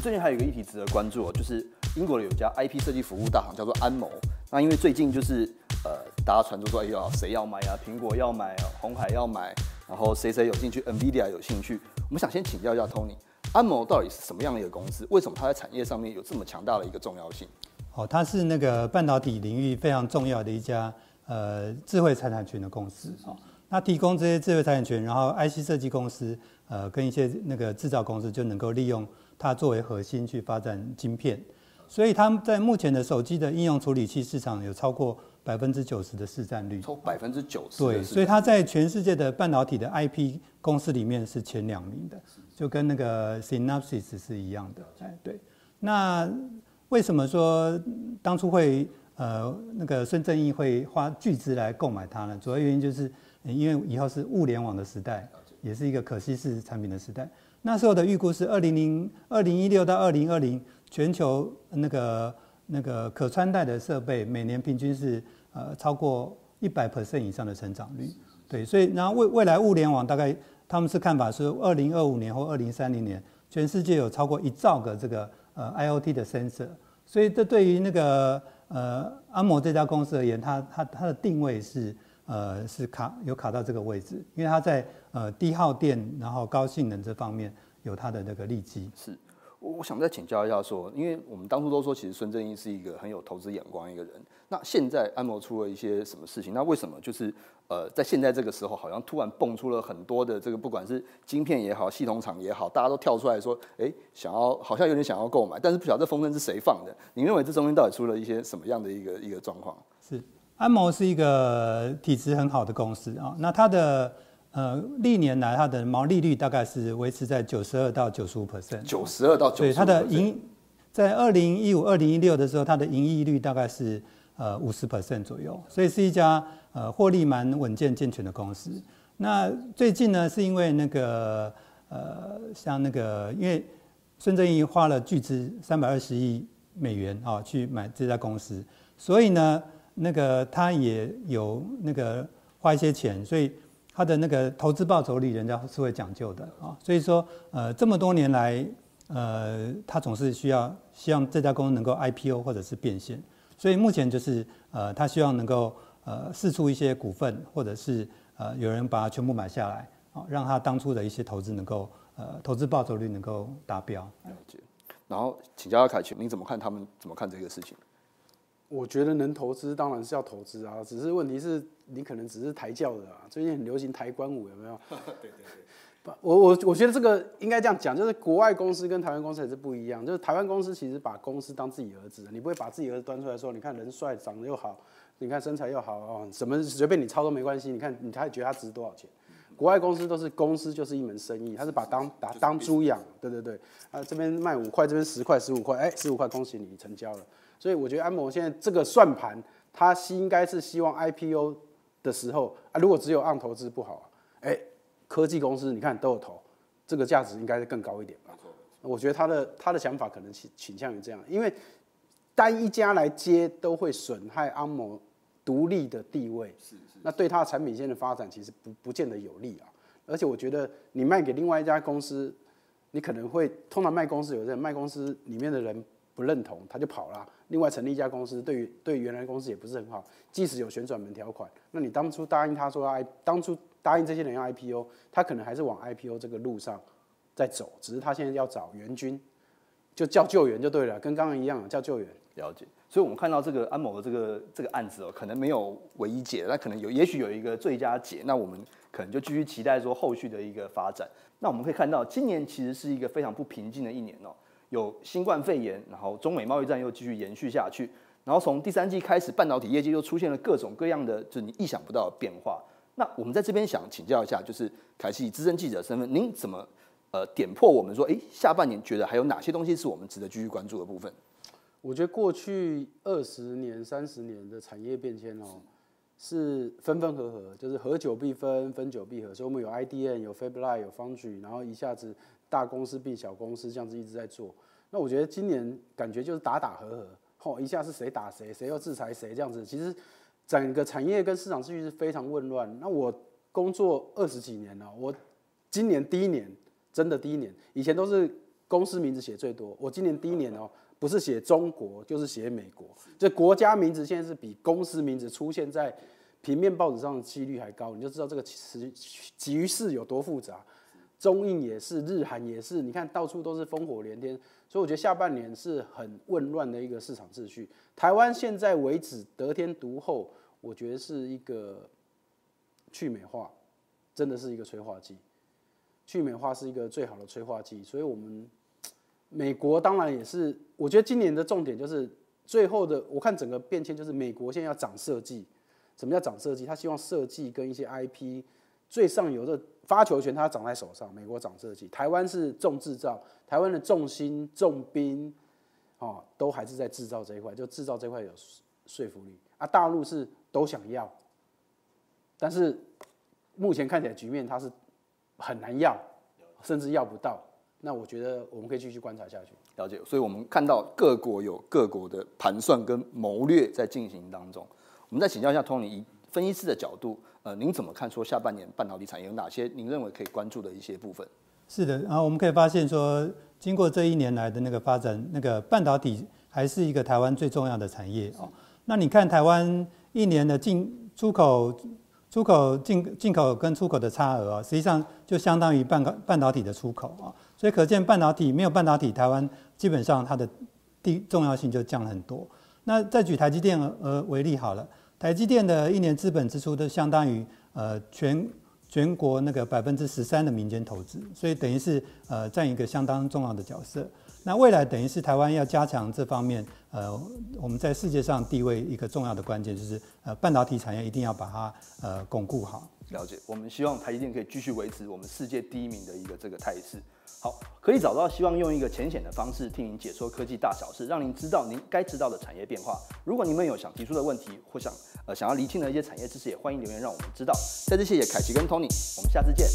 最近还有一个议题值得关注哦，就是英国的有家 IP 设计服务大行叫做安谋。那因为最近就是呃，大家传出说，哎呀，谁要买啊？苹果要买，红海要买，然后谁谁有兴趣，NVIDIA 有兴趣。我们想先请教一下 Tony，安谋到底是什么样的一个公司？为什么它在产业上面有这么强大的一个重要性？哦，它是那个半导体领域非常重要的一家呃智慧财产权的公司哦。那提供这些智慧财产权，然后 IC 设计公司呃跟一些那个制造公司就能够利用它作为核心去发展晶片。所以他们在目前的手机的应用处理器市场有超过百分之九十的市占率，超百分之九十。对，所以它在全世界的半导体的 IP 公司里面是前两名的，就跟那个 Synopsys 是一样的。哎，对。那为什么说当初会呃那个孙正义会花巨资来购买它呢？主要原因就是因为以后是物联网的时代，也是一个可稀释产品的时代。那时候的预估是二零零二零一六到二零二零。全球那个那个可穿戴的设备每年平均是呃超过一百 percent 以上的成长率，对，所以然后未未来物联网大概他们是看法是二零二五年或二零三零年，全世界有超过一兆个这个呃 IOT 的 sensor，所以这对于那个呃安摩这家公司而言，它它它的定位是呃是卡有卡到这个位置，因为它在呃低耗电然后高性能这方面有它的那个利基是。我我想再请教一下，说，因为我们当初都说，其实孙正义是一个很有投资眼光一个人。那现在安谋出了一些什么事情？那为什么就是呃，在现在这个时候，好像突然蹦出了很多的这个，不管是晶片也好，系统厂也好，大家都跳出来说，哎，想要好像有点想要购买，但是不晓得这风筝是谁放的？你认为这中间到底出了一些什么样的一个一个状况？是安谋是一个体质很好的公司啊，那它的。呃，历年来它的毛利率大概是维持在九十二到九十五 percent。九十二到九十它的盈在二零一五、二零一六的时候，它的盈利率大概是呃五十 percent 左右，所以是一家呃获利蛮稳健健全的公司。那最近呢，是因为那个呃，像那个，因为孙正义花了巨资三百二十亿美元啊去买这家公司，所以呢，那个他也有那个花一些钱，所以。他的那个投资报酬率，人家是会讲究的啊，所以说，呃，这么多年来，呃，他总是需要希望这家公司能够 IPO 或者是变现，所以目前就是，呃，他希望能够呃释出一些股份，或者是呃有人把它全部买下来，啊，让他当初的一些投资能够呃投资报酬率能够达标。了解。然后请教阿凯群，你怎么看他们怎么看这个事情？我觉得能投资当然是要投资啊，只是问题是你可能只是抬轿的啊。最近很流行抬棺舞，有没有？对对对。不，我我我觉得这个应该这样讲，就是国外公司跟台湾公司也是不一样。就是台湾公司其实把公司当自己儿子，你不会把自己儿子端出来说，你看人帅，长得又好，你看身材又好哦，什么随便你抄都没关系。你看你还觉得他值多少钱？国外公司都是公司就是一门生意，他是把当打当猪养。对对对，啊这边卖五块，这边十块十五块，哎十五块恭喜你成交了。所以我觉得安谋现在这个算盘，它应该是希望 IPO 的时候啊，如果只有按投资不好啊，哎，科技公司你看都有投，这个价值应该是更高一点吧？我觉得他的他的想法可能倾倾向于这样，因为单一家来接都会损害安谋独立的地位，是是，那对他的产品线的发展其实不不见得有利啊。而且我觉得你卖给另外一家公司，你可能会通常卖公司有人卖公司里面的人。不认同他就跑了，另外成立一家公司，对于对原来公司也不是很好。即使有旋转门条款，那你当初答应他说要当初答应这些人要 IPO，他可能还是往 IPO 这个路上在走，只是他现在要找援军，就叫救援就对了，跟刚刚一样叫救援。了解。所以我们看到这个安某的这个这个案子哦，可能没有唯一解，那可能有也许有一个最佳解，那我们可能就继续期待说后续的一个发展。那我们可以看到，今年其实是一个非常不平静的一年哦。有新冠肺炎，然后中美贸易战又继续延续下去，然后从第三季开始，半导体业绩又出现了各种各样的，就是你意想不到的变化。那我们在这边想请教一下，就是凯西资深记者身份，您怎么呃点破我们说，哎，下半年觉得还有哪些东西是我们值得继续关注的部分？我觉得过去二十年、三十年的产业变迁哦，是分分合合，就是合久必分，分久必合。所以我们有 IDN、有 Fab l i、有 Foundry，然后一下子。大公司并小公司这样子一直在做，那我觉得今年感觉就是打打和和，吼一下是谁打谁，谁又制裁谁这样子。其实整个产业跟市场秩序是非常混乱。那我工作二十几年了，我今年第一年真的第一年，以前都是公司名字写最多。我今年第一年哦，不是写中国就是写美国，这国家名字现在是比公司名字出现在平面报纸上的几率还高，你就知道这个局局势有多复杂。中印也是，日韩也是，你看到处都是烽火连天，所以我觉得下半年是很混乱的一个市场秩序。台湾现在为止得天独厚，我觉得是一个去美化，真的是一个催化剂。去美化是一个最好的催化剂，所以我们美国当然也是，我觉得今年的重点就是最后的，我看整个变迁就是美国现在要涨设计。什么叫涨设计？他希望设计跟一些 IP 最上游的。发球权它掌在手上，美国掌设计，台湾是重制造，台湾的重心重兵，哦，都还是在制造这一块，就制造这块有说服力啊。大陆是都想要，但是目前看起来局面它是很难要，甚至要不到。那我觉得我们可以继续观察下去，了解。所以我们看到各国有各国的盘算跟谋略在进行当中。我们再请教一下 Tony，分析师的角度。呃，您怎么看？说下半年半导体产业有哪些您认为可以关注的一些部分？是的，然后我们可以发现说，经过这一年来的那个发展，那个半导体还是一个台湾最重要的产业哦。那你看台湾一年的进出口、出口进进口跟出口的差额啊，实际上就相当于半个半导体的出口啊。所以可见半导体没有半导体，台湾基本上它的地重要性就降了很多。那再举台积电呃为例好了。台积电的一年资本支出都相当于呃全全国那个百分之十三的民间投资，所以等于是呃占一个相当重要的角色。那未来等于是台湾要加强这方面，呃我们在世界上地位一个重要的关键就是呃半导体产业一定要把它呃巩固好。了解，我们希望台积电可以继续维持我们世界第一名的一个这个态势。好，可以找到希望用一个浅显的方式替您解说科技大小事，让您知道您该知道的产业变化。如果你们有想提出的问题或想呃想要厘清的一些产业知识，也欢迎留言让我们知道。再次谢谢凯奇跟 Tony，我们下次见。